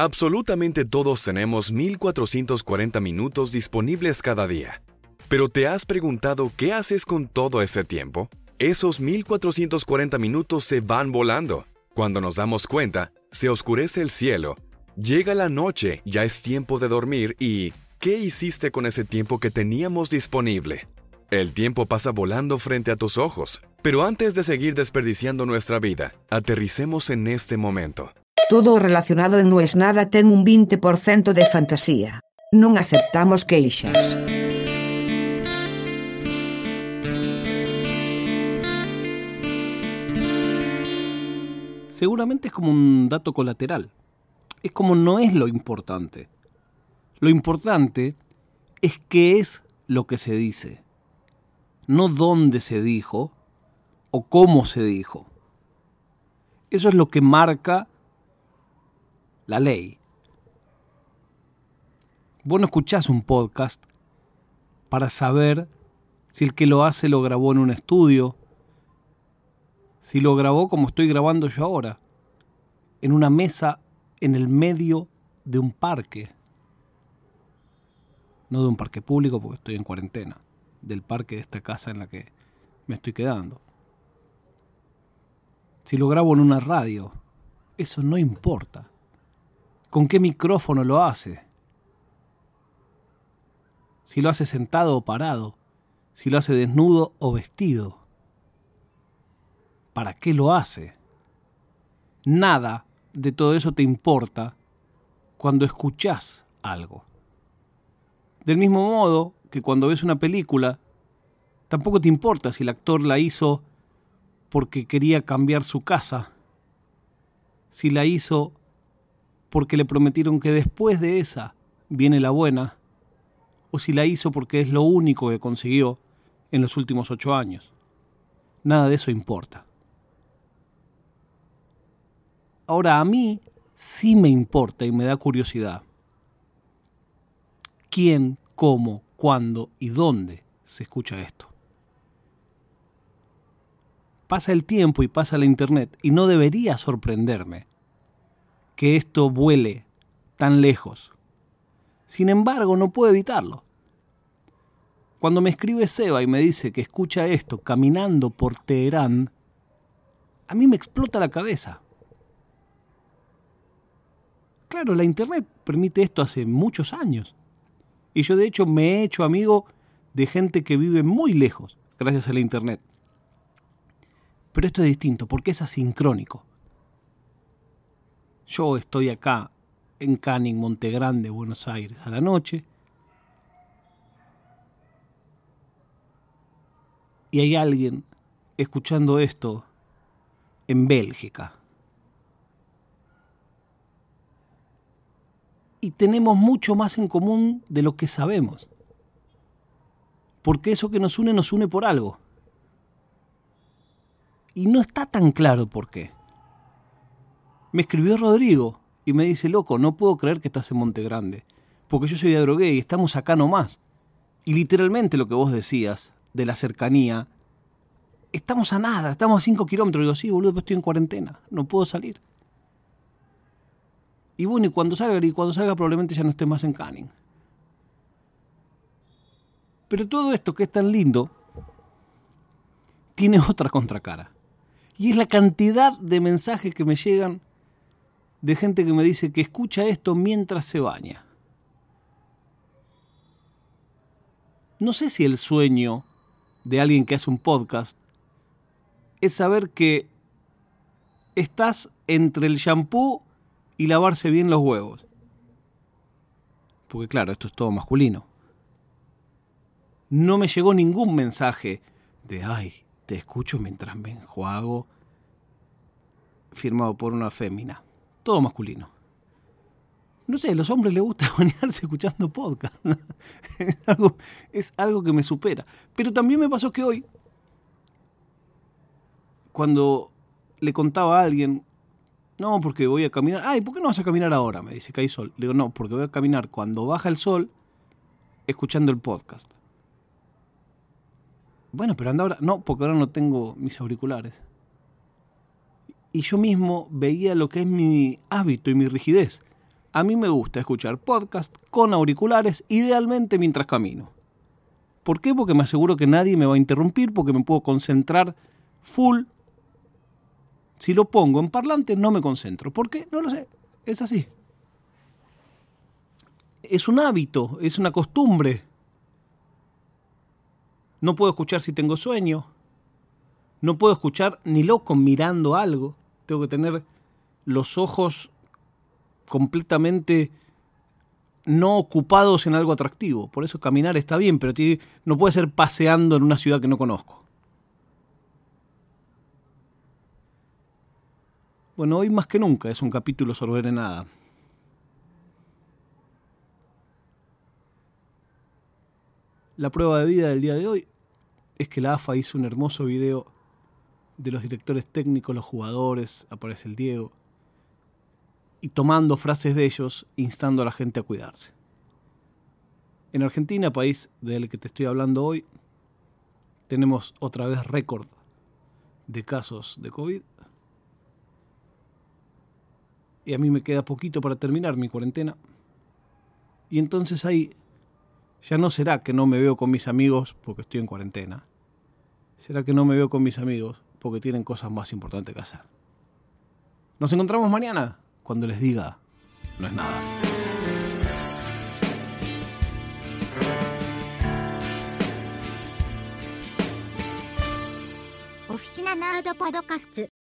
Absolutamente todos tenemos 1440 minutos disponibles cada día. Pero ¿te has preguntado qué haces con todo ese tiempo? Esos 1440 minutos se van volando. Cuando nos damos cuenta, se oscurece el cielo, llega la noche, ya es tiempo de dormir y ¿qué hiciste con ese tiempo que teníamos disponible? El tiempo pasa volando frente a tus ojos, pero antes de seguir desperdiciando nuestra vida, aterricemos en este momento. Todo relacionado en No es nada ten un 20% de fantasía. Non aceptamos queixas. Seguramente es como un dato colateral. Es como no es lo importante. Lo importante es qué es lo que se dice. No dónde se dijo o cómo se dijo. Eso es lo que marca la ley. Vos no escuchás un podcast para saber si el que lo hace lo grabó en un estudio, si lo grabó como estoy grabando yo ahora, en una mesa en el medio de un parque. No de un parque público porque estoy en cuarentena, del parque de esta casa en la que me estoy quedando. Si lo grabo en una radio, eso no importa con qué micrófono lo hace, si lo hace sentado o parado, si lo hace desnudo o vestido, para qué lo hace. Nada de todo eso te importa cuando escuchás algo. Del mismo modo que cuando ves una película, tampoco te importa si el actor la hizo porque quería cambiar su casa, si la hizo porque le prometieron que después de esa viene la buena, o si la hizo porque es lo único que consiguió en los últimos ocho años. Nada de eso importa. Ahora a mí sí me importa y me da curiosidad quién, cómo, cuándo y dónde se escucha esto. Pasa el tiempo y pasa la internet y no debería sorprenderme que esto vuele tan lejos. Sin embargo, no puedo evitarlo. Cuando me escribe Seba y me dice que escucha esto caminando por Teherán, a mí me explota la cabeza. Claro, la Internet permite esto hace muchos años. Y yo de hecho me he hecho amigo de gente que vive muy lejos gracias a la Internet. Pero esto es distinto porque es asincrónico. Yo estoy acá en Canning, Montegrande, Buenos Aires, a la noche. Y hay alguien escuchando esto en Bélgica. Y tenemos mucho más en común de lo que sabemos. Porque eso que nos une nos une por algo. Y no está tan claro por qué me escribió Rodrigo y me dice, loco, no puedo creer que estás en Monte Grande, porque yo soy de Adrogué y estamos acá nomás. Y literalmente lo que vos decías de la cercanía, estamos a nada, estamos a 5 kilómetros. Digo, sí, boludo, pero estoy en cuarentena, no puedo salir. Y bueno, y cuando salga, y cuando salga probablemente ya no esté más en Canning. Pero todo esto que es tan lindo, tiene otra contracara. Y es la cantidad de mensajes que me llegan de gente que me dice que escucha esto mientras se baña. No sé si el sueño de alguien que hace un podcast es saber que estás entre el shampoo y lavarse bien los huevos. Porque claro, esto es todo masculino. No me llegó ningún mensaje de, ay, te escucho mientras me enjuago, firmado por una fémina todo masculino. No sé, a los hombres les gusta bañarse escuchando podcast. es, algo, es algo que me supera. Pero también me pasó que hoy, cuando le contaba a alguien, no, porque voy a caminar. Ay, ¿por qué no vas a caminar ahora? Me dice que hay sol. Le digo, no, porque voy a caminar cuando baja el sol escuchando el podcast. Bueno, pero anda ahora. No, porque ahora no tengo mis auriculares y yo mismo veía lo que es mi hábito y mi rigidez. A mí me gusta escuchar podcast con auriculares, idealmente mientras camino. ¿Por qué? Porque me aseguro que nadie me va a interrumpir, porque me puedo concentrar full. Si lo pongo en parlante no me concentro. ¿Por qué? No lo sé. Es así. Es un hábito, es una costumbre. No puedo escuchar si tengo sueño. No puedo escuchar ni loco mirando algo. Tengo que tener los ojos completamente no ocupados en algo atractivo. Por eso caminar está bien, pero no puede ser paseando en una ciudad que no conozco. Bueno, hoy más que nunca es un capítulo sobre nada. La prueba de vida del día de hoy es que la AFA hizo un hermoso video de los directores técnicos, los jugadores, aparece el Diego, y tomando frases de ellos, instando a la gente a cuidarse. En Argentina, país del que te estoy hablando hoy, tenemos otra vez récord de casos de COVID. Y a mí me queda poquito para terminar mi cuarentena. Y entonces ahí ya no será que no me veo con mis amigos porque estoy en cuarentena. Será que no me veo con mis amigos porque tienen cosas más importantes que hacer. Nos encontramos mañana cuando les diga, no es nada. Oficina Nerd Podcast